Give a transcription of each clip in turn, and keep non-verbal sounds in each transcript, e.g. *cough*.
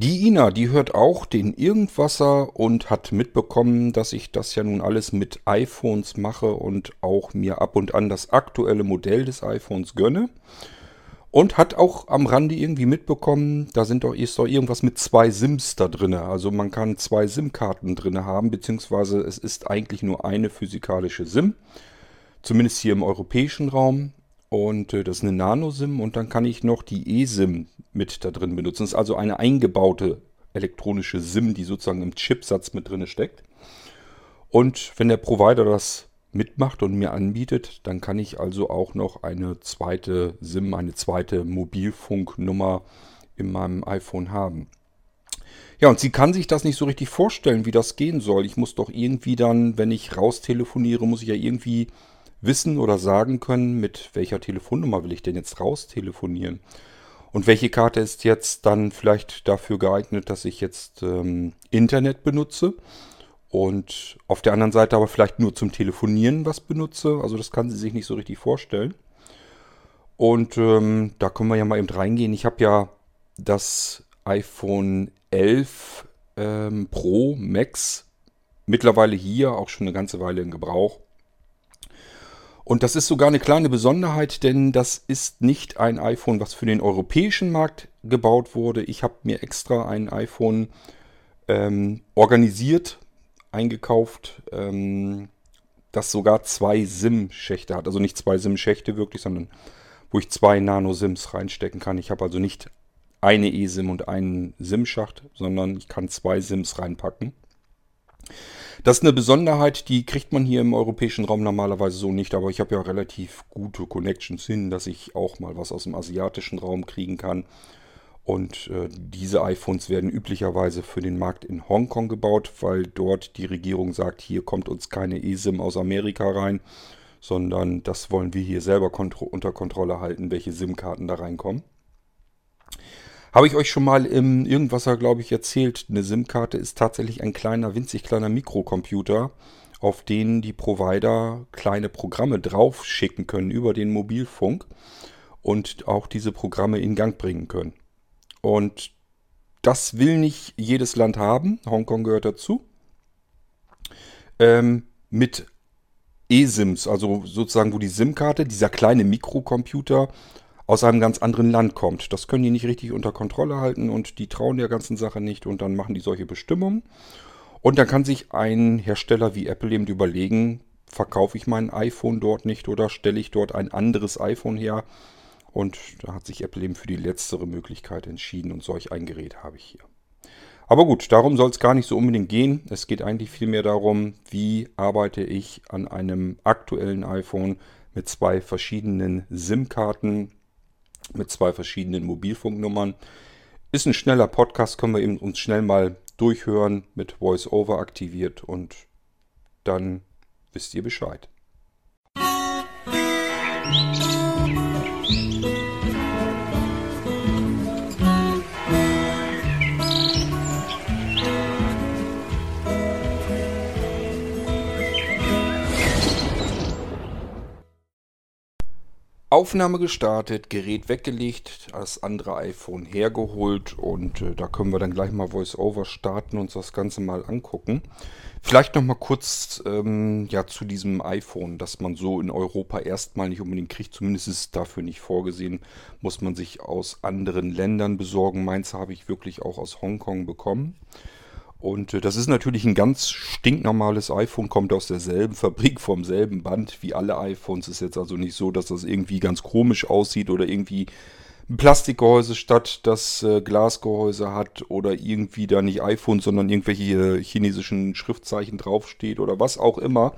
Die Ina, die hört auch den Irgendwasser und hat mitbekommen, dass ich das ja nun alles mit iPhones mache und auch mir ab und an das aktuelle Modell des iPhones gönne. Und hat auch am Rande irgendwie mitbekommen, da sind doch, ist doch irgendwas mit zwei SIMs da drin. Also man kann zwei SIM-Karten drin haben, beziehungsweise es ist eigentlich nur eine physikalische SIM. Zumindest hier im europäischen Raum. Und äh, das ist eine Nano-SIM und dann kann ich noch die eSIM mit da drin benutzen. Das ist also eine eingebaute elektronische SIM, die sozusagen im Chipsatz mit drin steckt. Und wenn der Provider das mitmacht und mir anbietet, dann kann ich also auch noch eine zweite SIM, eine zweite Mobilfunknummer in meinem iPhone haben. Ja, und sie kann sich das nicht so richtig vorstellen, wie das gehen soll. Ich muss doch irgendwie dann, wenn ich raus telefoniere, muss ich ja irgendwie wissen oder sagen können, mit welcher Telefonnummer will ich denn jetzt raus telefonieren. Und welche Karte ist jetzt dann vielleicht dafür geeignet, dass ich jetzt ähm, Internet benutze und auf der anderen Seite aber vielleicht nur zum Telefonieren was benutze. Also das kann sie sich nicht so richtig vorstellen. Und ähm, da können wir ja mal eben reingehen. Ich habe ja das iPhone 11 ähm, Pro Max mittlerweile hier auch schon eine ganze Weile in Gebrauch. Und das ist sogar eine kleine Besonderheit, denn das ist nicht ein iPhone, was für den europäischen Markt gebaut wurde. Ich habe mir extra ein iPhone ähm, organisiert, eingekauft, ähm, das sogar zwei SIM-Schächte hat. Also nicht zwei SIM-Schächte wirklich, sondern wo ich zwei Nano-SIMs reinstecken kann. Ich habe also nicht eine eSIM und einen SIM-Schacht, sondern ich kann zwei SIMs reinpacken. Das ist eine Besonderheit, die kriegt man hier im europäischen Raum normalerweise so nicht, aber ich habe ja relativ gute Connections hin, dass ich auch mal was aus dem asiatischen Raum kriegen kann. Und äh, diese iPhones werden üblicherweise für den Markt in Hongkong gebaut, weil dort die Regierung sagt, hier kommt uns keine eSIM aus Amerika rein, sondern das wollen wir hier selber kontro unter Kontrolle halten, welche SIM-Karten da reinkommen. Habe ich euch schon mal im Irgendwasser, glaube ich, erzählt. Eine SIM-Karte ist tatsächlich ein kleiner, winzig kleiner Mikrocomputer, auf den die Provider kleine Programme drauf schicken können über den Mobilfunk und auch diese Programme in Gang bringen können. Und das will nicht jedes Land haben. Hongkong gehört dazu. Ähm, mit eSIMs, also sozusagen, wo die SIM-Karte, dieser kleine Mikrocomputer, aus einem ganz anderen Land kommt. Das können die nicht richtig unter Kontrolle halten und die trauen der ganzen Sache nicht und dann machen die solche Bestimmungen. Und dann kann sich ein Hersteller wie Apple eben überlegen, verkaufe ich mein iPhone dort nicht oder stelle ich dort ein anderes iPhone her. Und da hat sich Apple eben für die letztere Möglichkeit entschieden und solch ein Gerät habe ich hier. Aber gut, darum soll es gar nicht so unbedingt gehen. Es geht eigentlich vielmehr darum, wie arbeite ich an einem aktuellen iPhone mit zwei verschiedenen SIM-Karten mit zwei verschiedenen Mobilfunknummern. Ist ein schneller Podcast, können wir eben uns schnell mal durchhören, mit VoiceOver aktiviert und dann wisst ihr Bescheid. Musik Aufnahme gestartet, Gerät weggelegt, das andere iPhone hergeholt und äh, da können wir dann gleich mal VoiceOver starten und uns das Ganze mal angucken. Vielleicht noch mal kurz ähm, ja, zu diesem iPhone, das man so in Europa erstmal nicht unbedingt kriegt. Zumindest ist es dafür nicht vorgesehen. Muss man sich aus anderen Ländern besorgen. Meins habe ich wirklich auch aus Hongkong bekommen. Und äh, das ist natürlich ein ganz stinknormales iPhone, kommt aus derselben Fabrik, vom selben Band wie alle iPhones. Ist jetzt also nicht so, dass das irgendwie ganz komisch aussieht oder irgendwie ein Plastikgehäuse statt das äh, Glasgehäuse hat oder irgendwie da nicht iPhone, sondern irgendwelche chinesischen Schriftzeichen draufsteht oder was auch immer.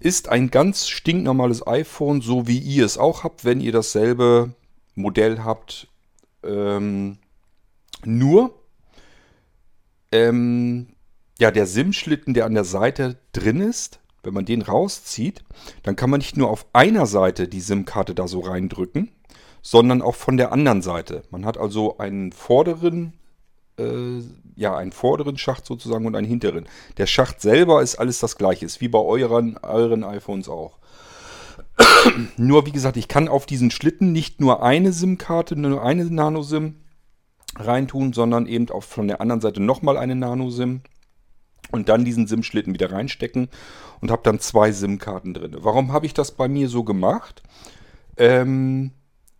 Ist ein ganz stinknormales iPhone, so wie ihr es auch habt, wenn ihr dasselbe Modell habt. Ähm, nur ähm, ja, der SIM-Schlitten, der an der Seite drin ist, wenn man den rauszieht, dann kann man nicht nur auf einer Seite die SIM-Karte da so reindrücken, sondern auch von der anderen Seite. Man hat also einen vorderen, äh, ja, einen vorderen Schacht sozusagen und einen hinteren. Der Schacht selber ist alles das gleiche, ist wie bei euren, euren iPhones auch. *clears throat* nur wie gesagt, ich kann auf diesen Schlitten nicht nur eine SIM-Karte, nur eine Nano-SIM reintun, sondern eben auch von der anderen Seite nochmal eine Nano-SIM und dann diesen SIM-Schlitten wieder reinstecken und habe dann zwei SIM-Karten drin. Warum habe ich das bei mir so gemacht? Ähm,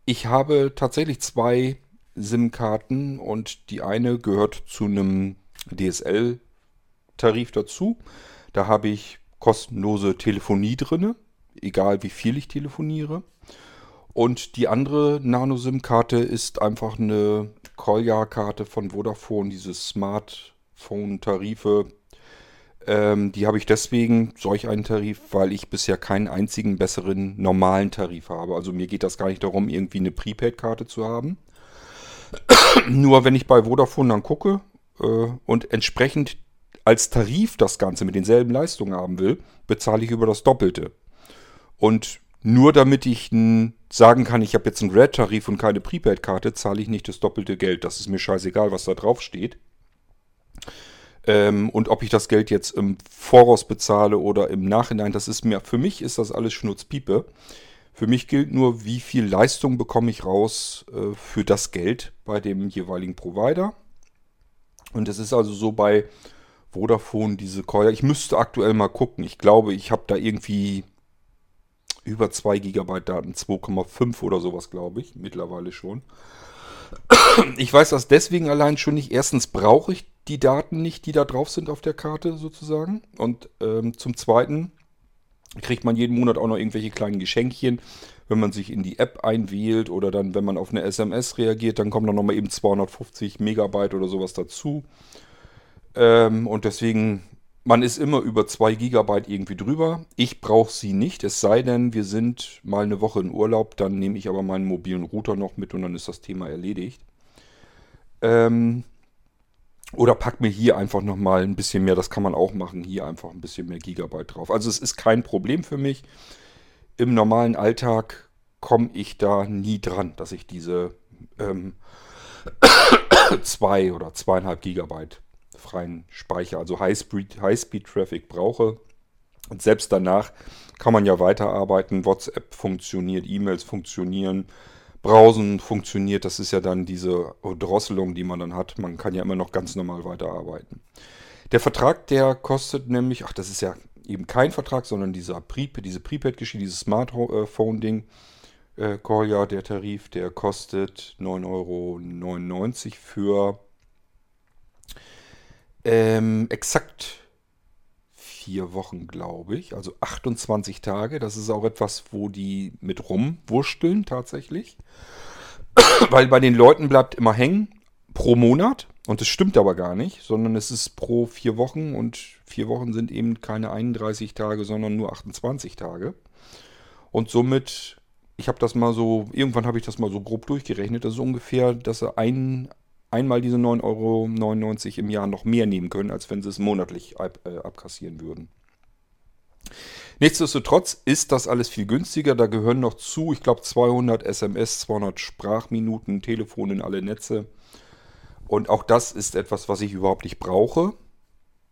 ich habe tatsächlich zwei SIM-Karten und die eine gehört zu einem DSL-Tarif dazu. Da habe ich kostenlose Telefonie drin, egal wie viel ich telefoniere. Und die andere Nano-SIM-Karte ist einfach eine Kolja-Karte von Vodafone, diese Smartphone-Tarife. Ähm, die habe ich deswegen, solch einen Tarif, weil ich bisher keinen einzigen besseren normalen Tarif habe. Also mir geht das gar nicht darum, irgendwie eine Prepaid-Karte zu haben. *coughs* Nur wenn ich bei Vodafone dann gucke äh, und entsprechend als Tarif das Ganze mit denselben Leistungen haben will, bezahle ich über das Doppelte. Und nur damit ich sagen kann, ich habe jetzt einen Red-Tarif und keine Prepaid-Karte, zahle ich nicht das doppelte Geld. Das ist mir scheißegal, was da drauf steht. Ähm, und ob ich das Geld jetzt im Voraus bezahle oder im Nachhinein, das ist mir, für mich ist das alles Schnurzpiepe. Für mich gilt nur, wie viel Leistung bekomme ich raus äh, für das Geld bei dem jeweiligen Provider. Und es ist also so bei Vodafone diese Call. Ich müsste aktuell mal gucken. Ich glaube, ich habe da irgendwie über 2 GB Daten, 2,5 oder sowas, glaube ich, mittlerweile schon. Ich weiß das deswegen allein schon nicht. Erstens brauche ich die Daten nicht, die da drauf sind auf der Karte sozusagen. Und ähm, zum Zweiten kriegt man jeden Monat auch noch irgendwelche kleinen Geschenkchen. Wenn man sich in die App einwählt oder dann, wenn man auf eine SMS reagiert, dann kommen dann nochmal eben 250 Megabyte oder sowas dazu. Ähm, und deswegen, man ist immer über 2 Gigabyte irgendwie drüber. Ich brauche sie nicht, es sei denn, wir sind mal eine Woche in Urlaub, dann nehme ich aber meinen mobilen Router noch mit und dann ist das Thema erledigt. Ähm, oder pack mir hier einfach nochmal ein bisschen mehr, das kann man auch machen, hier einfach ein bisschen mehr Gigabyte drauf. Also es ist kein Problem für mich. Im normalen Alltag komme ich da nie dran, dass ich diese ähm, *coughs* zwei oder zweieinhalb Gigabyte freien Speicher, also High-Speed-Traffic brauche. Und selbst danach kann man ja weiterarbeiten. WhatsApp funktioniert, E-Mails funktionieren, Browsen funktioniert. Das ist ja dann diese Drosselung, die man dann hat. Man kann ja immer noch ganz normal weiterarbeiten. Der Vertrag, der kostet nämlich, ach, das ist ja eben kein Vertrag, sondern dieser Pre diese Prepaid-Geschichte, dieses Smartphone-Ding. Äh, Kolja, der Tarif, der kostet 9,99 Euro für ähm, exakt vier Wochen, glaube ich. Also 28 Tage. Das ist auch etwas, wo die mit rumwursteln tatsächlich. *clears throat* Weil bei den Leuten bleibt immer hängen pro Monat. Und das stimmt aber gar nicht, sondern es ist pro vier Wochen und vier Wochen sind eben keine 31 Tage, sondern nur 28 Tage. Und somit, ich habe das mal so, irgendwann habe ich das mal so grob durchgerechnet, das ist ungefähr, dass er ein, einmal diese 9,99 Euro im Jahr noch mehr nehmen können, als wenn sie es monatlich ab, äh, abkassieren würden. Nichtsdestotrotz ist das alles viel günstiger. Da gehören noch zu, ich glaube, 200 SMS, 200 Sprachminuten, Telefon in alle Netze. Und auch das ist etwas, was ich überhaupt nicht brauche.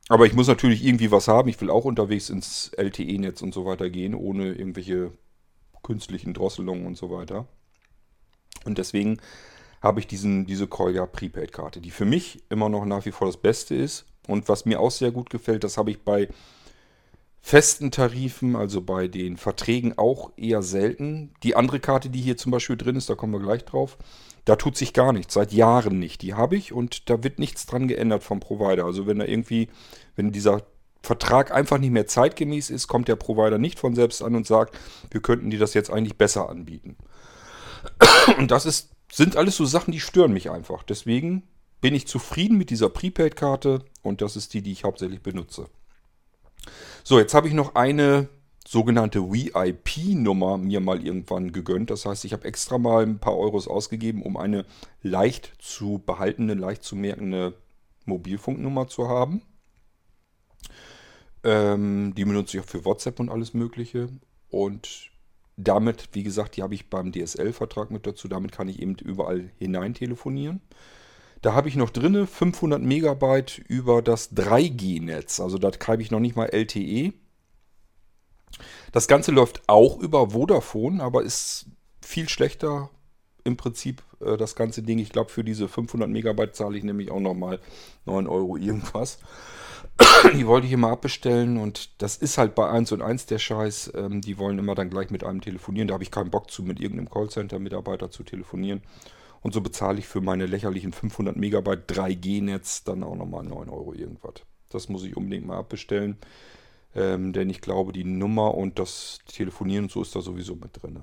Aber ich muss natürlich irgendwie was haben. Ich will auch unterwegs ins LTE-Netz und so weiter gehen, ohne irgendwelche künstlichen Drosselungen und so weiter. Und deswegen habe ich diesen, diese Kolja Prepaid-Karte, die für mich immer noch nach wie vor das Beste ist. Und was mir auch sehr gut gefällt, das habe ich bei festen Tarifen, also bei den Verträgen auch eher selten. Die andere Karte, die hier zum Beispiel drin ist, da kommen wir gleich drauf, da tut sich gar nichts, seit Jahren nicht. Die habe ich und da wird nichts dran geändert vom Provider. Also wenn da irgendwie, wenn dieser Vertrag einfach nicht mehr zeitgemäß ist, kommt der Provider nicht von selbst an und sagt, wir könnten dir das jetzt eigentlich besser anbieten. Und das ist sind alles so Sachen, die stören mich einfach. Deswegen bin ich zufrieden mit dieser Prepaid-Karte und das ist die, die ich hauptsächlich benutze. So, jetzt habe ich noch eine sogenannte VIP-Nummer mir mal irgendwann gegönnt. Das heißt, ich habe extra mal ein paar Euros ausgegeben, um eine leicht zu behaltene, leicht zu merkende Mobilfunknummer zu haben. Ähm, die benutze ich auch für WhatsApp und alles Mögliche. Und damit, wie gesagt, die habe ich beim DSL-Vertrag mit dazu. Damit kann ich eben überall hinein telefonieren. Da habe ich noch drinne 500 Megabyte über das 3G-Netz. Also da habe ich noch nicht mal LTE. Das Ganze läuft auch über Vodafone, aber ist viel schlechter im Prinzip äh, das ganze Ding. Ich glaube, für diese 500 Megabyte zahle ich nämlich auch nochmal 9 Euro irgendwas. *coughs* die wollte ich immer abbestellen und das ist halt bei 1 und 1 der Scheiß. Ähm, die wollen immer dann gleich mit einem telefonieren. Da habe ich keinen Bock zu, mit irgendeinem Callcenter-Mitarbeiter zu telefonieren. Und so bezahle ich für meine lächerlichen 500 Megabyte 3G-Netz dann auch nochmal 9 Euro irgendwas. Das muss ich unbedingt mal abbestellen. Ähm, denn ich glaube, die Nummer und das Telefonieren und so ist da sowieso mit drin.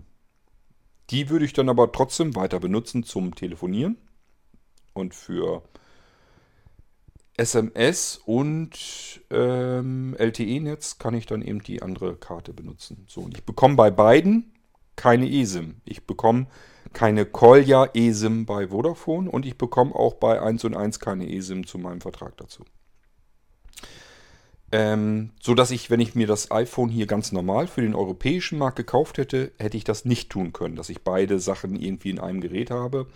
Die würde ich dann aber trotzdem weiter benutzen zum Telefonieren und für SMS und ähm, LTE-Netz kann ich dann eben die andere Karte benutzen. So, und ich bekomme bei beiden keine eSIM. Ich bekomme keine Kolja eSIM bei Vodafone und ich bekomme auch bei 1 und 1 keine eSIM zu meinem Vertrag dazu. Ähm, so dass ich, wenn ich mir das iPhone hier ganz normal für den europäischen Markt gekauft hätte, hätte ich das nicht tun können, dass ich beide Sachen irgendwie in einem Gerät habe.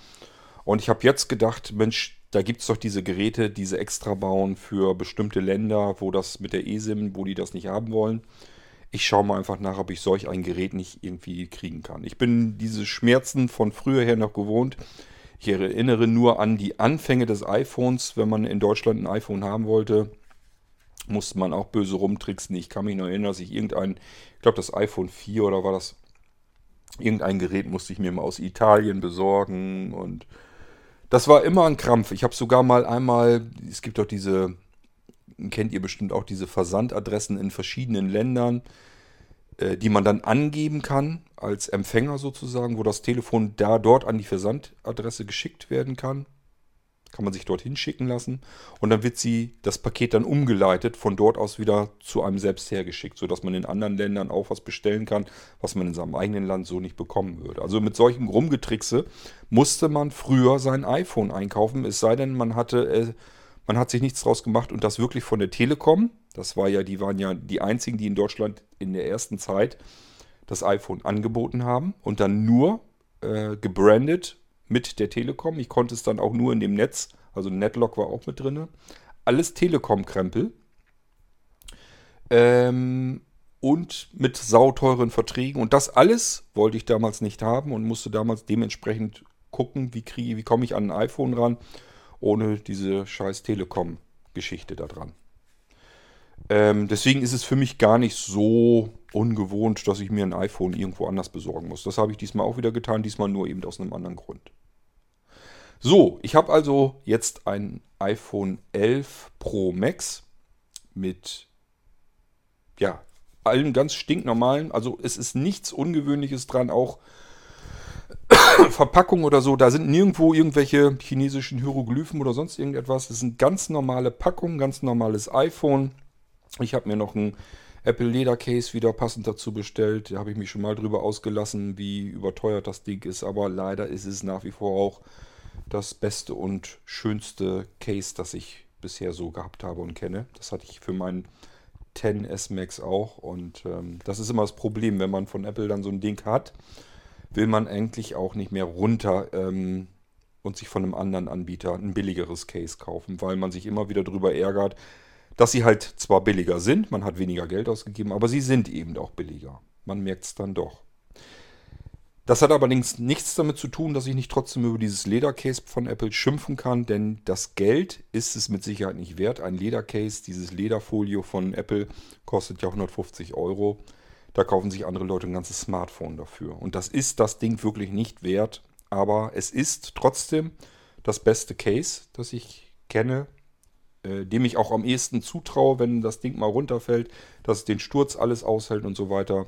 Und ich habe jetzt gedacht, Mensch, da gibt es doch diese Geräte, diese extra bauen für bestimmte Länder, wo das mit der eSIM, wo die das nicht haben wollen. Ich schaue mal einfach nach, ob ich solch ein Gerät nicht irgendwie kriegen kann. Ich bin diese Schmerzen von früher her noch gewohnt. Ich erinnere nur an die Anfänge des iPhones. Wenn man in Deutschland ein iPhone haben wollte, musste man auch böse rumtricksen. Ich kann mich noch erinnern, dass ich irgendein, ich glaube das iPhone 4 oder war das, irgendein Gerät musste ich mir mal aus Italien besorgen und das war immer ein Krampf. Ich habe sogar mal einmal, es gibt doch diese, kennt ihr bestimmt auch diese Versandadressen in verschiedenen Ländern, äh, die man dann angeben kann als Empfänger sozusagen, wo das Telefon da dort an die Versandadresse geschickt werden kann kann man sich dorthin schicken lassen und dann wird sie das Paket dann umgeleitet, von dort aus wieder zu einem selbst hergeschickt, sodass man in anderen Ländern auch was bestellen kann, was man in seinem eigenen Land so nicht bekommen würde. Also mit solchen Rumgetrickse musste man früher sein iPhone einkaufen, es sei denn, man hatte, äh, man hat sich nichts draus gemacht und das wirklich von der Telekom, das war ja, die waren ja die einzigen, die in Deutschland in der ersten Zeit das iPhone angeboten haben und dann nur äh, gebrandet mit der Telekom. Ich konnte es dann auch nur in dem Netz, also Netlock war auch mit drin. Alles Telekom-Krempel. Ähm, und mit sauteuren Verträgen. Und das alles wollte ich damals nicht haben und musste damals dementsprechend gucken, wie, kriege, wie komme ich an ein iPhone ran, ohne diese scheiß Telekom-Geschichte da dran. Ähm, deswegen ist es für mich gar nicht so ungewohnt, dass ich mir ein iPhone irgendwo anders besorgen muss. Das habe ich diesmal auch wieder getan, diesmal nur eben aus einem anderen Grund. So, ich habe also jetzt ein iPhone 11 Pro Max mit ja, allen ganz stinknormalen, also es ist nichts Ungewöhnliches dran, auch *coughs* Verpackung oder so, da sind nirgendwo irgendwelche chinesischen Hieroglyphen oder sonst irgendetwas. Es sind ganz normale Packungen, ganz normales iPhone. Ich habe mir noch ein Apple Leder Case wieder passend dazu bestellt. Da habe ich mich schon mal drüber ausgelassen, wie überteuert das Ding ist, aber leider ist es nach wie vor auch das beste und schönste Case, das ich bisher so gehabt habe und kenne. Das hatte ich für meinen 10S Max auch. Und ähm, das ist immer das Problem, wenn man von Apple dann so ein Ding hat, will man eigentlich auch nicht mehr runter ähm, und sich von einem anderen Anbieter ein billigeres Case kaufen, weil man sich immer wieder darüber ärgert, dass sie halt zwar billiger sind, man hat weniger Geld ausgegeben, aber sie sind eben auch billiger. Man merkt es dann doch. Das hat allerdings nichts damit zu tun, dass ich nicht trotzdem über dieses Ledercase von Apple schimpfen kann, denn das Geld ist es mit Sicherheit nicht wert. Ein Ledercase, dieses Lederfolio von Apple, kostet ja 150 Euro. Da kaufen sich andere Leute ein ganzes Smartphone dafür. Und das ist das Ding wirklich nicht wert, aber es ist trotzdem das beste Case, das ich kenne, äh, dem ich auch am ehesten zutraue, wenn das Ding mal runterfällt, dass es den Sturz alles aushält und so weiter.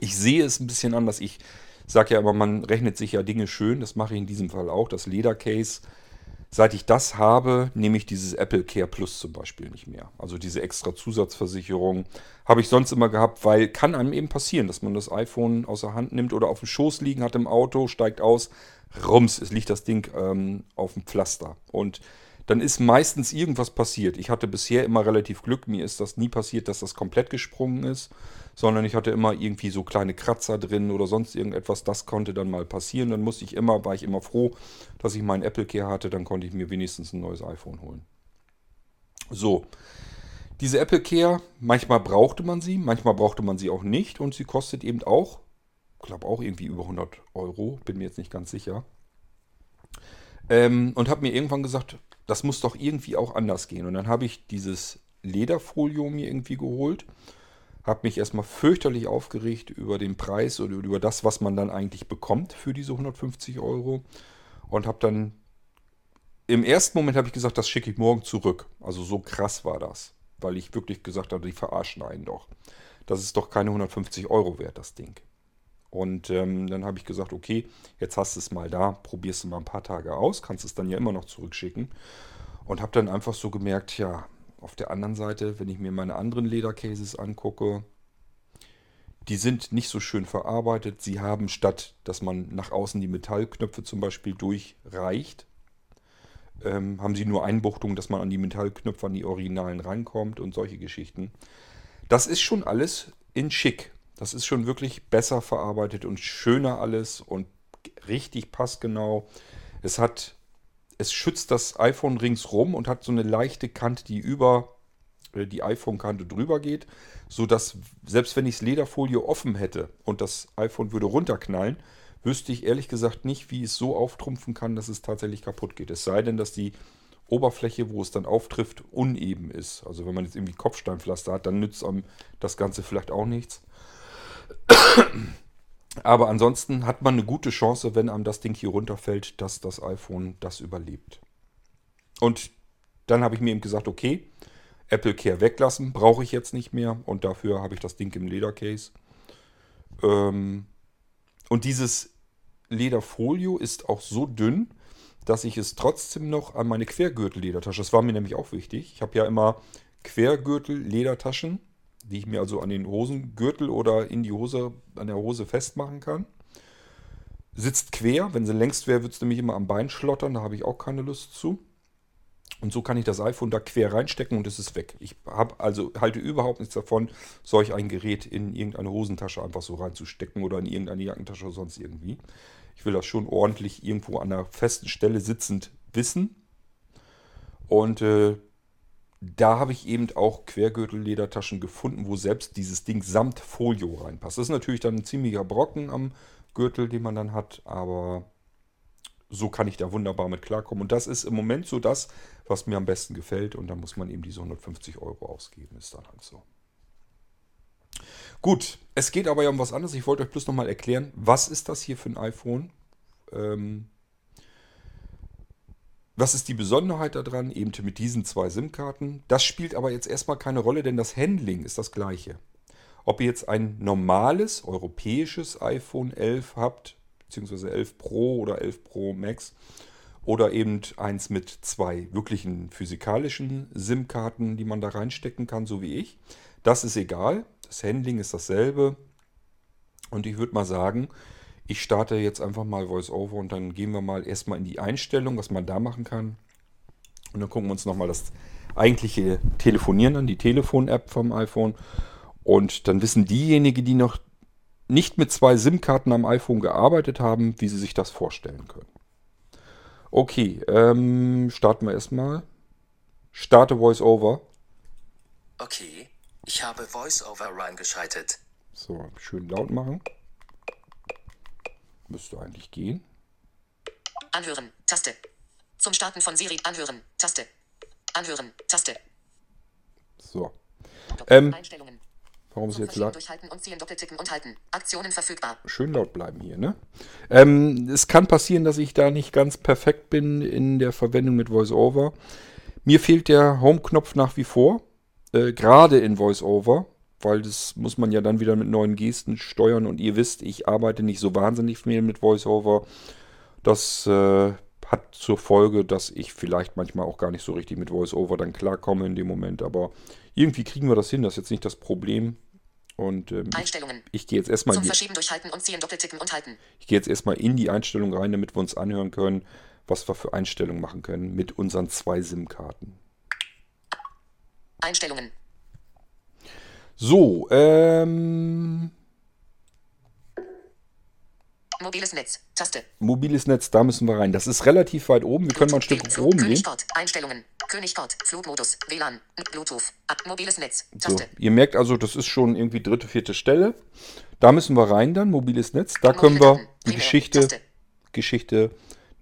Ich sehe es ein bisschen anders. Ich sage ja immer, man rechnet sich ja Dinge schön. Das mache ich in diesem Fall auch. Das Ledercase. Seit ich das habe, nehme ich dieses Apple Care Plus zum Beispiel nicht mehr. Also diese extra Zusatzversicherung habe ich sonst immer gehabt, weil kann einem eben passieren, dass man das iPhone außer Hand nimmt oder auf dem Schoß liegen hat im Auto, steigt aus, rums, es liegt das Ding ähm, auf dem Pflaster. Und dann ist meistens irgendwas passiert. Ich hatte bisher immer relativ Glück. Mir ist das nie passiert, dass das komplett gesprungen ist, sondern ich hatte immer irgendwie so kleine Kratzer drin oder sonst irgendetwas. Das konnte dann mal passieren. Dann musste ich immer, war ich immer froh, dass ich meinen Apple Care hatte. Dann konnte ich mir wenigstens ein neues iPhone holen. So. Diese Apple Care, manchmal brauchte man sie, manchmal brauchte man sie auch nicht und sie kostet eben auch, glaube auch irgendwie über 100 Euro, bin mir jetzt nicht ganz sicher. Ähm, und habe mir irgendwann gesagt, das muss doch irgendwie auch anders gehen. Und dann habe ich dieses Lederfolio mir irgendwie geholt. Habe mich erstmal fürchterlich aufgeregt über den Preis oder über das, was man dann eigentlich bekommt für diese 150 Euro. Und habe dann im ersten Moment habe ich gesagt, das schicke ich morgen zurück. Also so krass war das. Weil ich wirklich gesagt habe, die verarschen einen doch. Das ist doch keine 150 Euro wert, das Ding. Und ähm, dann habe ich gesagt, okay, jetzt hast du es mal da, probierst du mal ein paar Tage aus, kannst es dann ja immer noch zurückschicken. Und habe dann einfach so gemerkt, ja, auf der anderen Seite, wenn ich mir meine anderen Ledercases angucke, die sind nicht so schön verarbeitet. Sie haben statt, dass man nach außen die Metallknöpfe zum Beispiel durchreicht, ähm, haben sie nur Einbuchtungen, dass man an die Metallknöpfe, an die Originalen rankommt und solche Geschichten. Das ist schon alles in schick. Das ist schon wirklich besser verarbeitet und schöner alles und richtig passgenau. Es hat es schützt das iPhone ringsrum und hat so eine leichte Kante, die über äh, die iPhone-Kante drüber geht, sodass selbst wenn ich das Lederfolie offen hätte und das iPhone würde runterknallen, wüsste ich ehrlich gesagt nicht, wie es so auftrumpfen kann, dass es tatsächlich kaputt geht. Es sei denn, dass die Oberfläche, wo es dann auftrifft, uneben ist. Also wenn man jetzt irgendwie Kopfsteinpflaster hat, dann nützt einem das Ganze vielleicht auch nichts. Aber ansonsten hat man eine gute Chance, wenn einem das Ding hier runterfällt, dass das iPhone das überlebt. Und dann habe ich mir eben gesagt, okay, Apple Care weglassen, brauche ich jetzt nicht mehr. Und dafür habe ich das Ding im Ledercase. Ähm, und dieses Lederfolio ist auch so dünn, dass ich es trotzdem noch an meine Quergürtel-Ledertasche, das war mir nämlich auch wichtig. Ich habe ja immer Quergürtel-Ledertaschen die ich mir also an den Hosengürtel oder in die Hose, an der Hose festmachen kann. Sitzt quer, wenn sie längst wäre, würde es nämlich immer am Bein schlottern, da habe ich auch keine Lust zu. Und so kann ich das iPhone da quer reinstecken und es ist weg. Ich habe also halte überhaupt nichts davon, solch ein Gerät in irgendeine Hosentasche einfach so reinzustecken oder in irgendeine Jackentasche oder sonst irgendwie. Ich will das schon ordentlich irgendwo an einer festen Stelle sitzend wissen. Und äh, da habe ich eben auch Quergürtelledertaschen gefunden, wo selbst dieses Ding samt Folio reinpasst. Das ist natürlich dann ein ziemlicher Brocken am Gürtel, den man dann hat, aber so kann ich da wunderbar mit klarkommen. Und das ist im Moment so das, was mir am besten gefällt. Und da muss man eben diese 150 Euro ausgeben, ist dann halt so. Gut, es geht aber ja um was anderes. Ich wollte euch bloß nochmal erklären, was ist das hier für ein iPhone? Ähm, was ist die Besonderheit daran? Eben mit diesen zwei SIM-Karten. Das spielt aber jetzt erstmal keine Rolle, denn das Handling ist das gleiche. Ob ihr jetzt ein normales europäisches iPhone 11 habt, beziehungsweise 11 Pro oder 11 Pro Max, oder eben eins mit zwei wirklichen physikalischen SIM-Karten, die man da reinstecken kann, so wie ich. Das ist egal. Das Handling ist dasselbe. Und ich würde mal sagen, ich starte jetzt einfach mal VoiceOver und dann gehen wir mal erstmal in die Einstellung, was man da machen kann. Und dann gucken wir uns nochmal das eigentliche Telefonieren an, die Telefon-App vom iPhone. Und dann wissen diejenigen, die noch nicht mit zwei SIM-Karten am iPhone gearbeitet haben, wie sie sich das vorstellen können. Okay, ähm, starten wir erstmal. Starte VoiceOver. Okay, ich habe VoiceOver reingeschaltet. So, schön laut machen. Müsste eigentlich gehen. Anhören, Taste. Zum Starten von Siri anhören, Taste. Anhören, Taste. So. Ähm, Einstellungen. warum ist jetzt laut? durchhalten und ziehen, doppelticken und halten. Aktionen verfügbar. Schön laut bleiben hier, ne? Ähm, es kann passieren, dass ich da nicht ganz perfekt bin in der Verwendung mit VoiceOver. Mir fehlt der Home-Knopf nach wie vor. Äh, Gerade in VoiceOver weil das muss man ja dann wieder mit neuen Gesten steuern und ihr wisst, ich arbeite nicht so wahnsinnig viel mit VoiceOver. Das äh, hat zur Folge, dass ich vielleicht manchmal auch gar nicht so richtig mit VoiceOver dann klarkomme in dem Moment, aber irgendwie kriegen wir das hin, das ist jetzt nicht das Problem. Und ähm, ich, Einstellungen. ich gehe jetzt erstmal Zum Verschieben durchhalten und ziehen, doppelticken und halten. ich gehe jetzt erstmal in die Einstellung rein, damit wir uns anhören können, was wir für Einstellungen machen können mit unseren zwei SIM-Karten. Einstellungen. So, ähm, Mobiles Netz. Taste. mobiles Netz, da müssen wir rein. Das ist relativ weit oben. Wir können mal ein Stück Bluetooth, nach oben gehen. Königport. Einstellungen. Königport. Flugmodus. WLAN. Bluetooth. Ab. Mobiles Netz. So, Taste. ihr merkt also, das ist schon irgendwie dritte, vierte Stelle. Da müssen wir rein dann, mobiles Netz. Da können wir die. Geschichte, Taste. Geschichte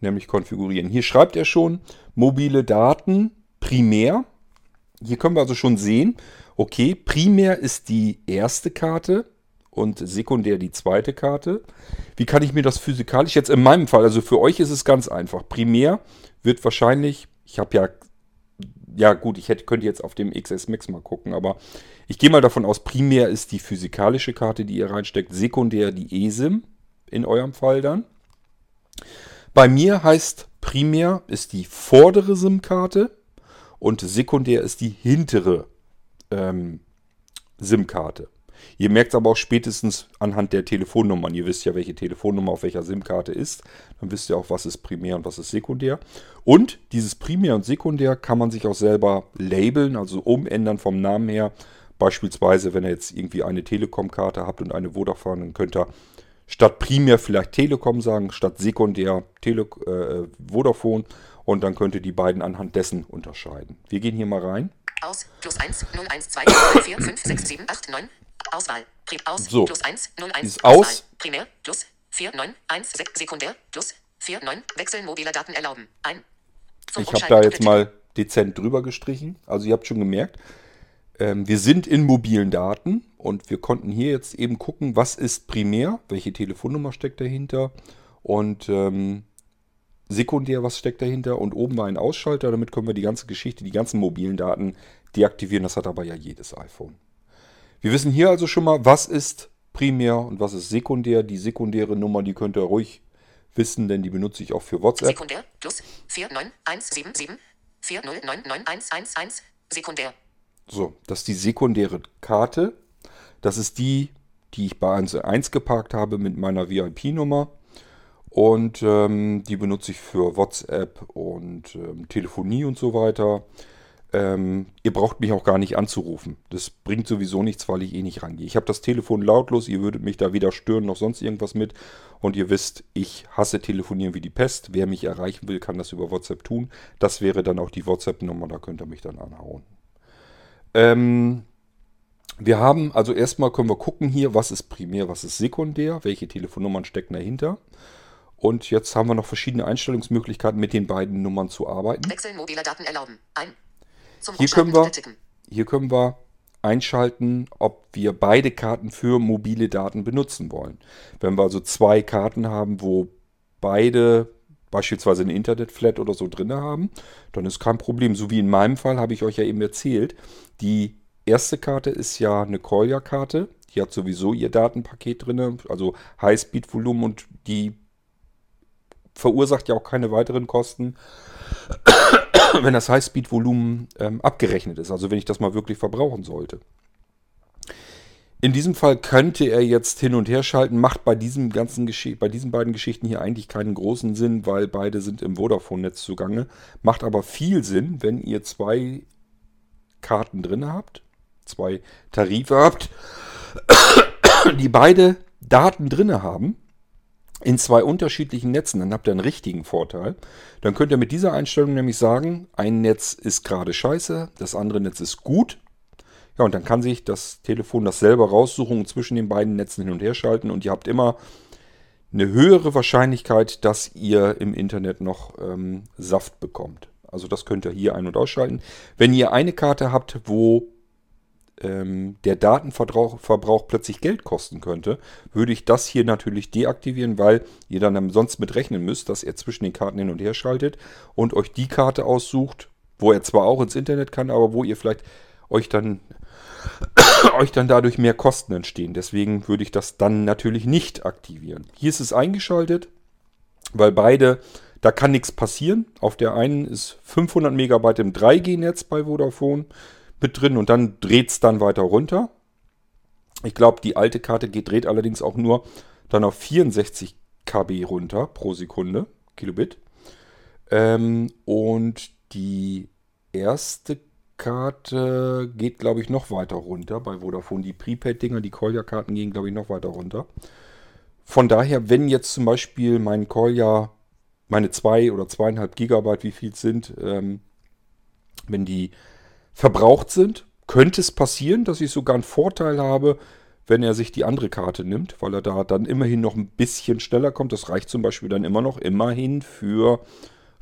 nämlich konfigurieren. Hier schreibt er schon mobile Daten primär. Hier können wir also schon sehen, okay, primär ist die erste Karte und sekundär die zweite Karte. Wie kann ich mir das physikalisch jetzt in meinem Fall, also für euch ist es ganz einfach. Primär wird wahrscheinlich, ich habe ja, ja gut, ich hätte, könnte jetzt auf dem XS Max mal gucken, aber ich gehe mal davon aus, primär ist die physikalische Karte, die ihr reinsteckt, sekundär die ESIM in eurem Fall dann. Bei mir heißt primär ist die vordere SIM-Karte und sekundär ist die hintere ähm, SIM-Karte. Ihr merkt es aber auch spätestens anhand der Telefonnummern. Ihr wisst ja, welche Telefonnummer auf welcher SIM-Karte ist. Dann wisst ihr auch, was ist primär und was ist sekundär. Und dieses primär und sekundär kann man sich auch selber labeln, also umändern vom Namen her. Beispielsweise, wenn ihr jetzt irgendwie eine Telekom-Karte habt und eine Vodafone, dann könnt ihr statt primär vielleicht Telekom sagen, statt sekundär Tele äh, Vodafone. Und dann könnt ihr die beiden anhand dessen unterscheiden. Wir gehen hier mal rein. Aus. Plus 1, 0, 1, 2, 3, 4, 5, 6, 7, 8, 9. Auswahl. Pri aus. So. Plus 1, 0, 1. Dieses Auswahl. Aus. Primär. Plus 4, 9, 1, 6. Sekundär. Plus 4, 9. Wechsel mobiler Daten erlauben. Ein. Zum Ich habe da jetzt mal dezent drüber gestrichen. Also ihr habt schon gemerkt, ähm, wir sind in mobilen Daten und wir konnten hier jetzt eben gucken, was ist primär, welche Telefonnummer steckt dahinter und ähm, sekundär, was steckt dahinter und oben war ein Ausschalter, damit können wir die ganze Geschichte, die ganzen mobilen Daten deaktivieren. Das hat aber ja jedes iPhone. Wir wissen hier also schon mal, was ist primär und was ist sekundär. Die sekundäre Nummer, die könnt ihr ruhig wissen, denn die benutze ich auch für WhatsApp. Sekundär. Plus 4, 9, 1, 7, 7. 4, 0, 9, 9, 1, 1, 1. Sekundär. So, das ist die sekundäre Karte. Das ist die, die ich bei 1 geparkt habe mit meiner VIP-Nummer. Und ähm, die benutze ich für WhatsApp und ähm, Telefonie und so weiter. Ähm, ihr braucht mich auch gar nicht anzurufen. Das bringt sowieso nichts, weil ich eh nicht rangehe. Ich habe das Telefon lautlos, ihr würdet mich da weder stören noch sonst irgendwas mit. Und ihr wisst, ich hasse Telefonieren wie die Pest. Wer mich erreichen will, kann das über WhatsApp tun. Das wäre dann auch die WhatsApp-Nummer, da könnt ihr mich dann anhauen. Ähm, wir haben, also erstmal können wir gucken hier, was ist primär, was ist sekundär, welche Telefonnummern stecken dahinter. Und jetzt haben wir noch verschiedene Einstellungsmöglichkeiten, mit den beiden Nummern zu arbeiten. Wechsel mobiler Daten erlauben. Ein. Zum Hier können wir-. Hier können wir einschalten, ob wir beide Karten für mobile Daten benutzen wollen. Wenn wir also zwei Karten haben, wo beide beispielsweise eine Internetflat oder so drin haben, dann ist kein Problem. So wie in meinem Fall habe ich euch ja eben erzählt. Die erste Karte ist ja eine Collier-Karte. Die hat sowieso ihr Datenpaket drin, also Highspeed-Volumen und die verursacht ja auch keine weiteren Kosten *coughs* wenn das Highspeed-Volumen ähm, abgerechnet ist, also wenn ich das mal wirklich verbrauchen sollte. In diesem Fall könnte er jetzt hin und her schalten, macht bei, diesem ganzen bei diesen beiden Geschichten hier eigentlich keinen großen Sinn, weil beide sind im Vodafone-Netz zugange. Macht aber viel Sinn, wenn ihr zwei Karten drin habt, zwei Tarife habt, *coughs* die beide Daten drin haben in zwei unterschiedlichen Netzen, dann habt ihr einen richtigen Vorteil. Dann könnt ihr mit dieser Einstellung nämlich sagen, ein Netz ist gerade scheiße, das andere Netz ist gut. Ja, und dann kann sich das Telefon das selber raussuchen und zwischen den beiden Netzen hin und her schalten und ihr habt immer eine höhere Wahrscheinlichkeit, dass ihr im Internet noch ähm, Saft bekommt. Also das könnt ihr hier ein- und ausschalten. Wenn ihr eine Karte habt, wo ähm, der Datenverbrauch Verbrauch plötzlich Geld kosten könnte, würde ich das hier natürlich deaktivieren, weil ihr dann sonst mit rechnen müsst, dass er zwischen den Karten hin und her schaltet und euch die Karte aussucht, wo er zwar auch ins Internet kann, aber wo ihr vielleicht euch dann *coughs* euch dann dadurch mehr Kosten entstehen. Deswegen würde ich das dann natürlich nicht aktivieren. Hier ist es eingeschaltet, weil beide, da kann nichts passieren. Auf der einen ist 500 Megabyte im 3G-Netz bei Vodafone mit drin und dann dreht es dann weiter runter. Ich glaube, die alte Karte geht, dreht allerdings auch nur dann auf 64 KB runter pro Sekunde, Kilobit. Ähm, und die erste Karte geht, glaube ich, noch weiter runter bei Vodafone. Die Prepaid-Dinger, die Kolja-Karten gehen, glaube ich, noch weiter runter. Von daher, wenn jetzt zum Beispiel mein Kolja, meine 2 oder 2,5 Gigabyte, wie viel sind, ähm, wenn die verbraucht sind, könnte es passieren, dass ich sogar einen Vorteil habe, wenn er sich die andere Karte nimmt, weil er da dann immerhin noch ein bisschen schneller kommt. Das reicht zum Beispiel dann immer noch immerhin für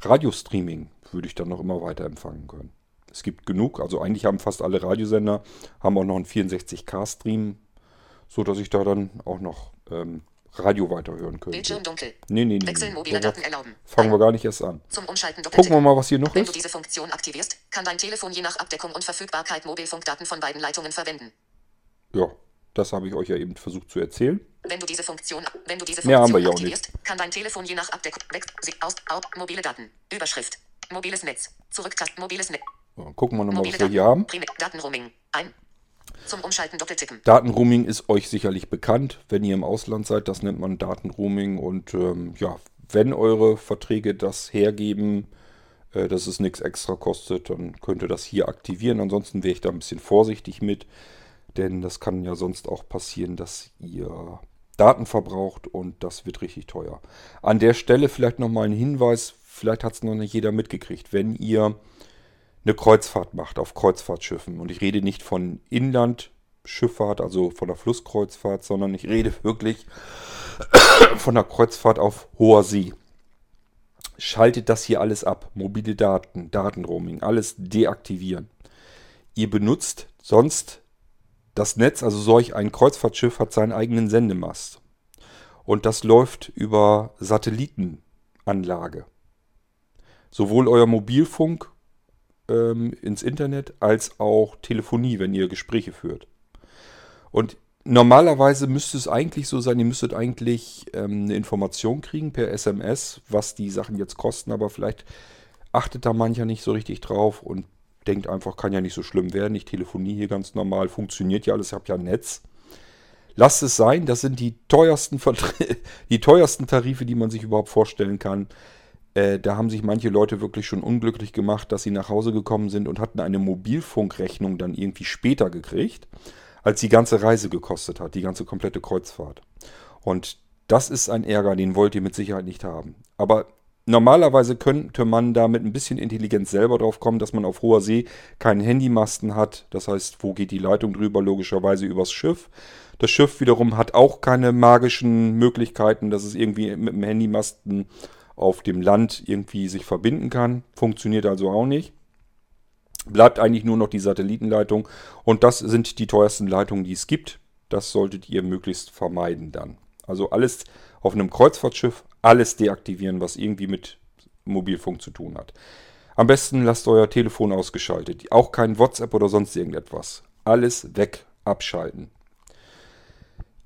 Radiostreaming, würde ich dann noch immer weiter empfangen können. Es gibt genug, also eigentlich haben fast alle Radiosender, haben auch noch einen 64K-Stream, so dass ich da dann auch noch ähm, Radio weiterhören könnte. Bildschirm dunkel. Nee, nee, nee. Wechseln nee. mobile So Daten erlauben. fangen wir gar nicht erst an. Zum Umschalten Gucken wir mal, was hier noch Wenn du ist. diese Funktion aktivierst, kann dein Telefon je nach Abdeckung und Verfügbarkeit Mobilfunkdaten von beiden Leitungen verwenden. Ja, das habe ich euch ja eben versucht zu erzählen. Wenn du diese Funktion, wenn du diese Mehr haben Funktion wir ja auch aktivierst, kann dein Telefon je nach Abdeckung aus, aus, mobile Daten, Überschrift, mobiles Netz, Zurücktast, mobiles Netz, So, gucken wir nochmal, was wir hier haben. Datenroaming, ein. Zum Umschalten doppeltippen. Datenroaming ist euch sicherlich bekannt, wenn ihr im Ausland seid. Das nennt man Datenroaming. Und ähm, ja, wenn eure Verträge das hergeben, äh, dass es nichts extra kostet, dann könnt ihr das hier aktivieren. Ansonsten wäre ich da ein bisschen vorsichtig mit, denn das kann ja sonst auch passieren, dass ihr Daten verbraucht und das wird richtig teuer. An der Stelle vielleicht nochmal ein Hinweis, vielleicht hat es noch nicht jeder mitgekriegt. Wenn ihr eine Kreuzfahrt macht auf Kreuzfahrtschiffen. Und ich rede nicht von Inlandschifffahrt, also von der Flusskreuzfahrt, sondern ich rede wirklich *coughs* von der Kreuzfahrt auf hoher See. Schaltet das hier alles ab. Mobile Daten, Datenroaming, alles deaktivieren. Ihr benutzt sonst das Netz, also solch ein Kreuzfahrtschiff hat seinen eigenen Sendemast. Und das läuft über Satellitenanlage. Sowohl euer Mobilfunk ähm, ins Internet als auch Telefonie, wenn ihr Gespräche führt. Und normalerweise müsste es eigentlich so sein, ihr müsstet eigentlich ähm, eine Information kriegen per SMS, was die Sachen jetzt kosten, aber vielleicht achtet da mancher nicht so richtig drauf und denkt einfach, kann ja nicht so schlimm werden, ich telefoniere hier ganz normal, funktioniert ja alles, ich habe ja ein Netz. Lasst es sein, das sind die teuersten, *laughs* die teuersten Tarife, die man sich überhaupt vorstellen kann. Äh, da haben sich manche Leute wirklich schon unglücklich gemacht, dass sie nach Hause gekommen sind und hatten eine Mobilfunkrechnung dann irgendwie später gekriegt, als die ganze Reise gekostet hat, die ganze komplette Kreuzfahrt. Und das ist ein Ärger, den wollt ihr mit Sicherheit nicht haben. Aber normalerweise könnte man da mit ein bisschen Intelligenz selber drauf kommen, dass man auf hoher See keinen Handymasten hat. Das heißt, wo geht die Leitung drüber? Logischerweise übers Schiff. Das Schiff wiederum hat auch keine magischen Möglichkeiten, dass es irgendwie mit dem Handymasten auf dem Land irgendwie sich verbinden kann. Funktioniert also auch nicht. Bleibt eigentlich nur noch die Satellitenleitung. Und das sind die teuersten Leitungen, die es gibt. Das solltet ihr möglichst vermeiden dann. Also alles auf einem Kreuzfahrtschiff, alles deaktivieren, was irgendwie mit Mobilfunk zu tun hat. Am besten lasst euer Telefon ausgeschaltet. Auch kein WhatsApp oder sonst irgendetwas. Alles weg, abschalten.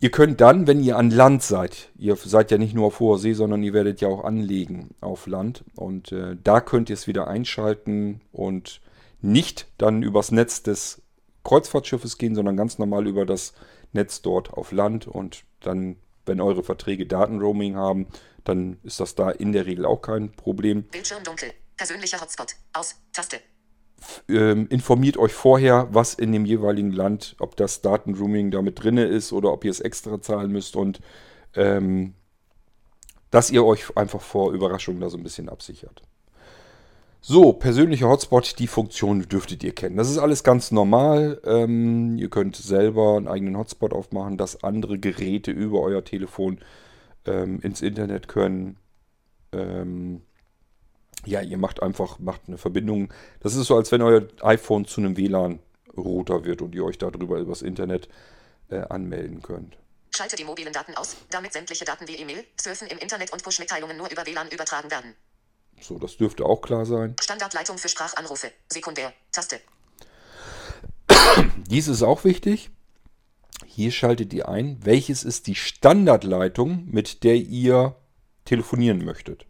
Ihr könnt dann, wenn ihr an Land seid, ihr seid ja nicht nur auf hoher See, sondern ihr werdet ja auch anlegen auf Land. Und äh, da könnt ihr es wieder einschalten und nicht dann übers Netz des Kreuzfahrtschiffes gehen, sondern ganz normal über das Netz dort auf Land. Und dann, wenn eure Verträge Datenroaming haben, dann ist das da in der Regel auch kein Problem. Bildschirm dunkel. Persönlicher Hotspot. Aus. Taste. Ähm, informiert euch vorher, was in dem jeweiligen Land, ob das Datenroaming damit drinne ist oder ob ihr es extra zahlen müsst und ähm, dass ihr euch einfach vor Überraschungen da so ein bisschen absichert. So, persönlicher Hotspot, die Funktion dürftet ihr kennen. Das ist alles ganz normal. Ähm, ihr könnt selber einen eigenen Hotspot aufmachen, dass andere Geräte über euer Telefon ähm, ins Internet können. Ähm, ja, ihr macht einfach macht eine Verbindung. Das ist so, als wenn euer iPhone zu einem WLAN-Router wird und ihr euch darüber übers Internet äh, anmelden könnt. Schalte die mobilen Daten aus, damit sämtliche Daten wie E-Mail, Surfen im Internet und Push-Mitteilungen nur über WLAN übertragen werden. So, das dürfte auch klar sein. Standardleitung für Sprachanrufe. Sekundär. Taste. *coughs* Dies ist auch wichtig. Hier schaltet ihr ein, welches ist die Standardleitung, mit der ihr telefonieren möchtet.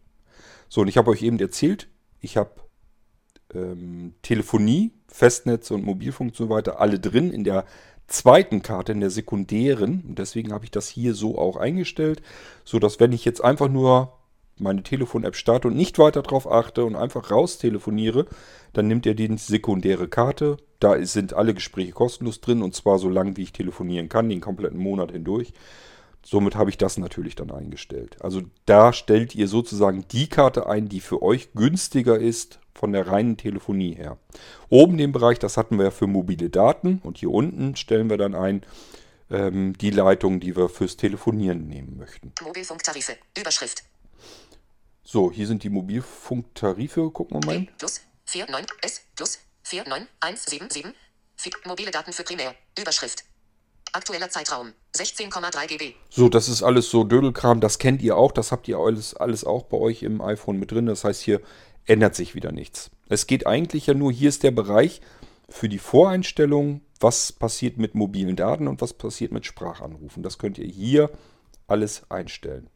So, und ich habe euch eben erzählt, ich habe ähm, Telefonie, Festnetz und Mobilfunk und so weiter alle drin in der zweiten Karte, in der sekundären. Und deswegen habe ich das hier so auch eingestellt, so dass wenn ich jetzt einfach nur meine Telefon-App starte und nicht weiter darauf achte und einfach raus telefoniere, dann nimmt er die sekundäre Karte. Da sind alle Gespräche kostenlos drin und zwar so lang, wie ich telefonieren kann, den kompletten Monat hindurch. Somit habe ich das natürlich dann eingestellt. Also da stellt ihr sozusagen die Karte ein, die für euch günstiger ist von der reinen Telefonie her. Oben den Bereich, das hatten wir ja für mobile Daten und hier unten stellen wir dann ein, ähm, die Leitung, die wir fürs Telefonieren nehmen möchten. Mobilfunktarife. Überschrift. So, hier sind die Mobilfunktarife. Gucken wir mal. hin. Plus 49 S plus 49177. Fi- Mobile Daten für Primär. Überschrift. Aktueller Zeitraum 16,3 GB. So, das ist alles so Dödelkram, das kennt ihr auch, das habt ihr alles, alles auch bei euch im iPhone mit drin. Das heißt, hier ändert sich wieder nichts. Es geht eigentlich ja nur, hier ist der Bereich für die Voreinstellung, was passiert mit mobilen Daten und was passiert mit Sprachanrufen. Das könnt ihr hier alles einstellen.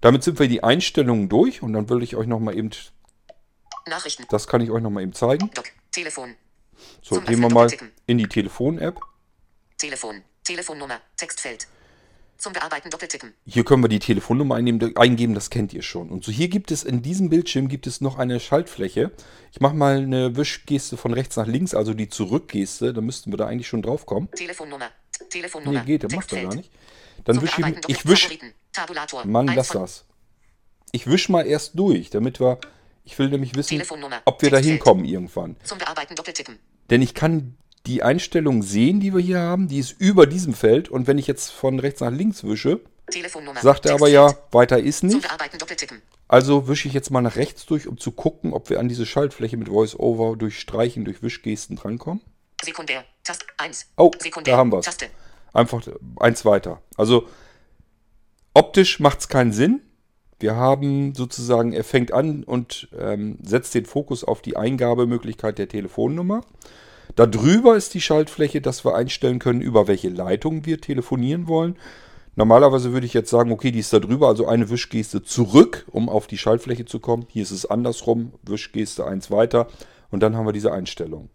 Damit sind wir die Einstellungen durch und dann will ich euch nochmal eben, Nachrichten. das kann ich euch nochmal eben zeigen. Doc. Telefon. So, Zum gehen wir mal in die Telefon-App. Telefon. Telefonnummer. Textfeld. Zum Bearbeiten doppeltippen. Hier können wir die Telefonnummer einnehmen, eingeben, das kennt ihr schon. Und so hier gibt es in diesem Bildschirm gibt es noch eine Schaltfläche. Ich mache mal eine Wischgeste von rechts nach links, also die Zurückgeste. Da müssten wir da eigentlich schon drauf kommen. Telefonnummer. Telefonnummer. Nee, geht, das macht er gar nicht. Dann Zum wisch ich, ich wisch. Mann, lass das. Ich wisch mal erst durch, damit wir, ich will nämlich wissen, ob wir da hinkommen irgendwann. Zum Bearbeiten doppeltippen. Denn ich kann die Einstellung sehen, die wir hier haben, die ist über diesem Feld. Und wenn ich jetzt von rechts nach links wische, sagt er aber ja, weiter ist nicht. Also wische ich jetzt mal nach rechts durch, um zu gucken, ob wir an diese Schaltfläche mit VoiceOver durch Streichen, durch Wischgesten drankommen. Sekundär. Taste 1. Oh, Sekundär. da haben wir's. Taste. Einfach eins weiter. Also optisch macht es keinen Sinn. Wir haben sozusagen, er fängt an und ähm, setzt den Fokus auf die Eingabemöglichkeit der Telefonnummer. Darüber ist die Schaltfläche, dass wir einstellen können, über welche Leitung wir telefonieren wollen. Normalerweise würde ich jetzt sagen, okay, die ist da drüber, also eine Wischgeste zurück, um auf die Schaltfläche zu kommen. Hier ist es andersrum, Wischgeste eins weiter und dann haben wir diese Einstellung.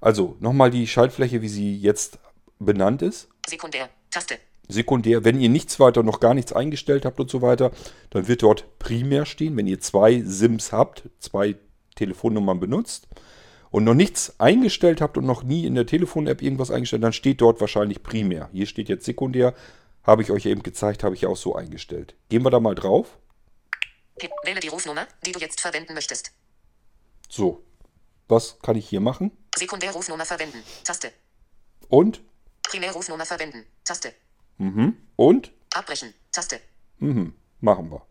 Also nochmal die Schaltfläche, wie sie jetzt benannt ist. Sekundär. Taste. Sekundär, wenn ihr nichts weiter, noch gar nichts eingestellt habt und so weiter, dann wird dort primär stehen, wenn ihr zwei SIMs habt, zwei Telefonnummern benutzt und noch nichts eingestellt habt und noch nie in der Telefon-App irgendwas eingestellt, dann steht dort wahrscheinlich primär. Hier steht jetzt sekundär, habe ich euch eben gezeigt, habe ich auch so eingestellt. Gehen wir da mal drauf. Wähle die Rufnummer, die du jetzt verwenden möchtest. So, was kann ich hier machen? Sekundärrufnummer verwenden. Taste. Und, Primärrufnummer verwenden. Taste. und, Abbrechen. Taste. machen wir.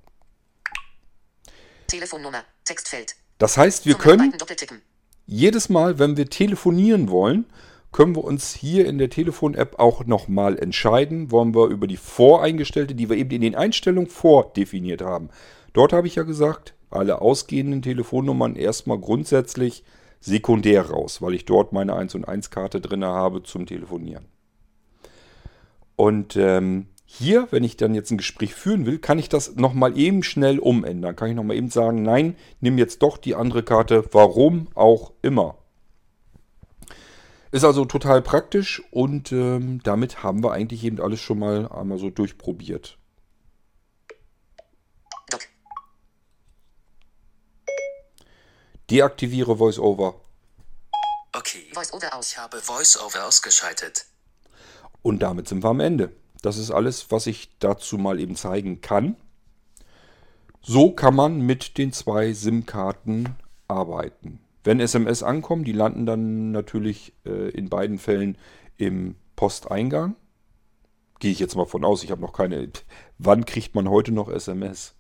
Telefonnummer. Textfeld. Das heißt, wir Zum können. Jedes Mal, wenn wir telefonieren wollen, können wir uns hier in der Telefon-App auch nochmal entscheiden, wollen wir über die voreingestellte, die wir eben in den Einstellungen vordefiniert haben. Dort habe ich ja gesagt, alle ausgehenden Telefonnummern erstmal grundsätzlich sekundär raus, weil ich dort meine 1 und 1 Karte drin habe zum Telefonieren. Und ähm, hier, wenn ich dann jetzt ein Gespräch führen will, kann ich das nochmal eben schnell umändern. Kann ich nochmal eben sagen, nein, nimm jetzt doch die andere Karte, warum auch immer. Ist also total praktisch und ähm, damit haben wir eigentlich eben alles schon mal einmal so durchprobiert. Deaktiviere VoiceOver Okay. Voice-Over aus. Ich habe VoiceOver ausgeschaltet. und damit sind wir am Ende. Das ist alles, was ich dazu mal eben zeigen kann. So kann man mit den zwei SIM-Karten arbeiten. Wenn SMS ankommen, die landen dann natürlich äh, in beiden Fällen im Posteingang. Gehe ich jetzt mal von aus. Ich habe noch keine. *laughs* Wann kriegt man heute noch SMS?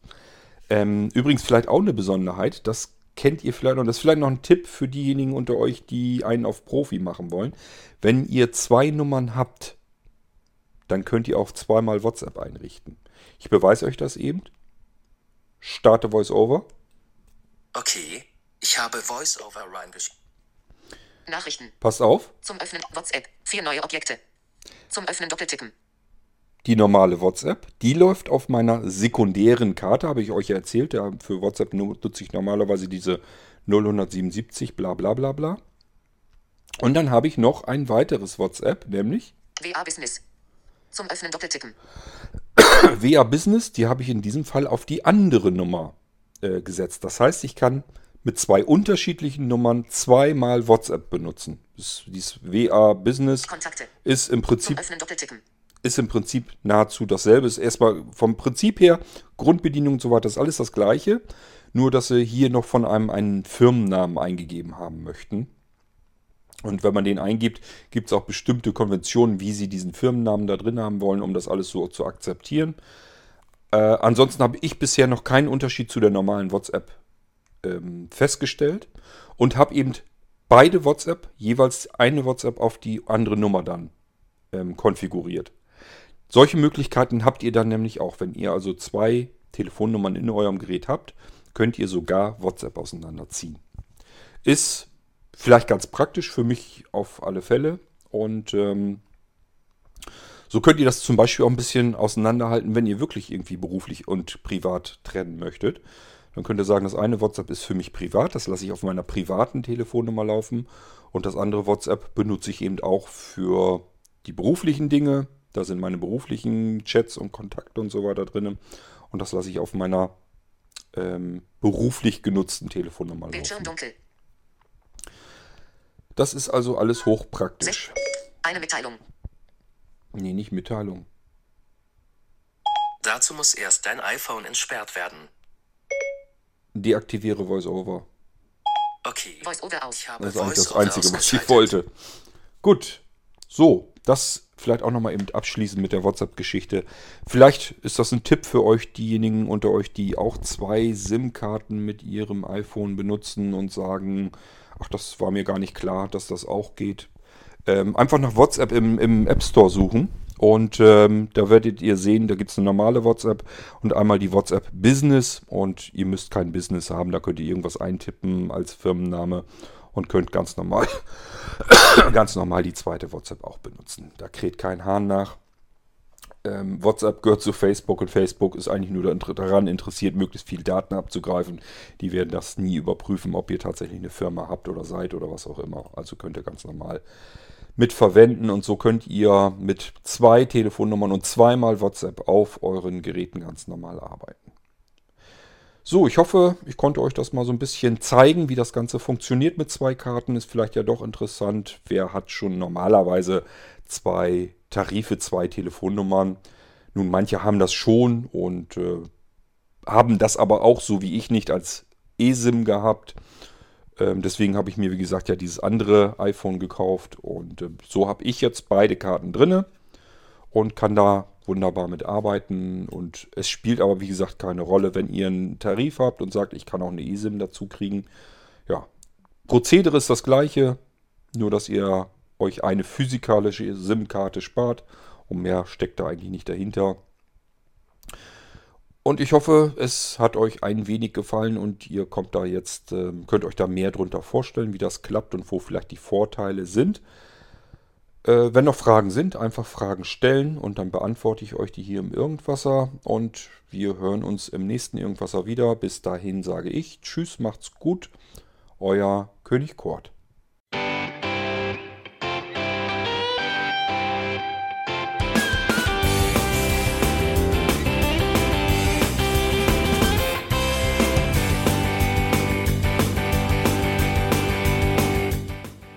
Ähm, übrigens vielleicht auch eine Besonderheit. Das kennt ihr vielleicht noch. Das ist vielleicht noch ein Tipp für diejenigen unter euch, die einen auf Profi machen wollen. Wenn ihr zwei Nummern habt, dann könnt ihr auch zweimal WhatsApp einrichten. Ich beweise euch das eben. Starte VoiceOver. Okay. Ich habe VoiceOver reingeschrieben. Nachrichten. Passt auf. Zum Öffnen WhatsApp. Vier neue Objekte. Zum Öffnen doppeltippen. Die normale WhatsApp, die läuft auf meiner sekundären Karte, habe ich euch ja erzählt. Ja, für WhatsApp nu- nutze ich normalerweise diese 0177 bla bla bla bla. Und dann habe ich noch ein weiteres WhatsApp, nämlich WA Business. Zum Öffnen doppeltippen. *coughs* WA Business, die habe ich in diesem Fall auf die andere Nummer äh, gesetzt. Das heißt, ich kann mit zwei unterschiedlichen Nummern zweimal WhatsApp benutzen. Das, dieses WA Business Kontakte. ist im Prinzip ist im Prinzip nahezu dasselbe. Ist erstmal vom Prinzip her, Grundbedienung und so weiter, ist alles das gleiche. Nur, dass sie hier noch von einem einen Firmennamen eingegeben haben möchten. Und wenn man den eingibt, gibt es auch bestimmte Konventionen, wie sie diesen Firmennamen da drin haben wollen, um das alles so zu akzeptieren. Äh, ansonsten habe ich bisher noch keinen Unterschied zu der normalen WhatsApp ähm, festgestellt und habe eben beide WhatsApp, jeweils eine WhatsApp auf die andere Nummer dann ähm, konfiguriert. Solche Möglichkeiten habt ihr dann nämlich auch, wenn ihr also zwei Telefonnummern in eurem Gerät habt, könnt ihr sogar WhatsApp auseinanderziehen. Ist vielleicht ganz praktisch für mich auf alle Fälle und ähm, so könnt ihr das zum Beispiel auch ein bisschen auseinanderhalten, wenn ihr wirklich irgendwie beruflich und privat trennen möchtet. Dann könnt ihr sagen, das eine WhatsApp ist für mich privat, das lasse ich auf meiner privaten Telefonnummer laufen. Und das andere WhatsApp benutze ich eben auch für die beruflichen Dinge. Da sind meine beruflichen Chats und Kontakte und so weiter drin. Und das lasse ich auf meiner ähm, beruflich genutzten Telefonnummer Bildschirm laufen. dunkel. Das ist also alles hochpraktisch. Eine Mitteilung. Nee, nicht Mitteilung. Dazu muss erst dein iPhone entsperrt werden. Deaktiviere VoiceOver. Okay. Voice over aus. Ich habe Das ist eigentlich das VoiceOver Einzige, was ich wollte. Gut. So, das vielleicht auch nochmal eben abschließend mit der WhatsApp-Geschichte. Vielleicht ist das ein Tipp für euch, diejenigen unter euch, die auch zwei SIM-Karten mit ihrem iPhone benutzen und sagen, ach, das war mir gar nicht klar, dass das auch geht. Ähm, einfach nach WhatsApp im, im App Store suchen. Und ähm, da werdet ihr sehen, da gibt es eine normale WhatsApp und einmal die WhatsApp Business. Und ihr müsst kein Business haben, da könnt ihr irgendwas eintippen als Firmenname und könnt ganz normal, *coughs* ganz normal die zweite WhatsApp auch benutzen. Da kräht kein Hahn nach. Ähm, WhatsApp gehört zu Facebook und Facebook ist eigentlich nur daran- interessiert, möglichst viel Daten abzugreifen. Die werden das nie überprüfen, ob ihr tatsächlich eine Firma habt oder seid oder was auch immer. Also könnt ihr ganz normal mit verwenden und so könnt ihr mit zwei Telefonnummern und zweimal WhatsApp auf euren Geräten ganz normal arbeiten. So, ich hoffe, ich konnte euch das mal so ein bisschen zeigen, wie das Ganze funktioniert mit zwei Karten. Ist vielleicht ja doch interessant. Wer hat schon normalerweise zwei Tarife, zwei Telefonnummern? Nun, manche haben das schon und äh, haben das aber auch so wie ich nicht als eSIM gehabt. Ähm, deswegen habe ich mir, wie gesagt, ja dieses andere iPhone gekauft und äh, so habe ich jetzt beide Karten drinne und kann da wunderbar mit arbeiten. Und es spielt aber, wie gesagt, keine Rolle, wenn ihr einen Tarif habt und sagt, ich kann auch eine eSIM dazu kriegen. Ja, Prozedere ist das gleiche, nur dass ihr euch eine physikalische SIM-Karte spart und mehr steckt da eigentlich nicht dahinter. Und ich hoffe, es hat euch ein wenig gefallen und ihr kommt da jetzt, ähm, könnt euch da mehr drunter vorstellen, wie das klappt und wo vielleicht die Vorteile sind. Äh, wenn noch Fragen sind, einfach Fragen stellen und dann beantworte ich euch die hier im Irgendwasser. Und wir hören uns im nächsten Irgendwasser wieder. Bis dahin sage ich Tschüss, macht's gut. Euer König Kort.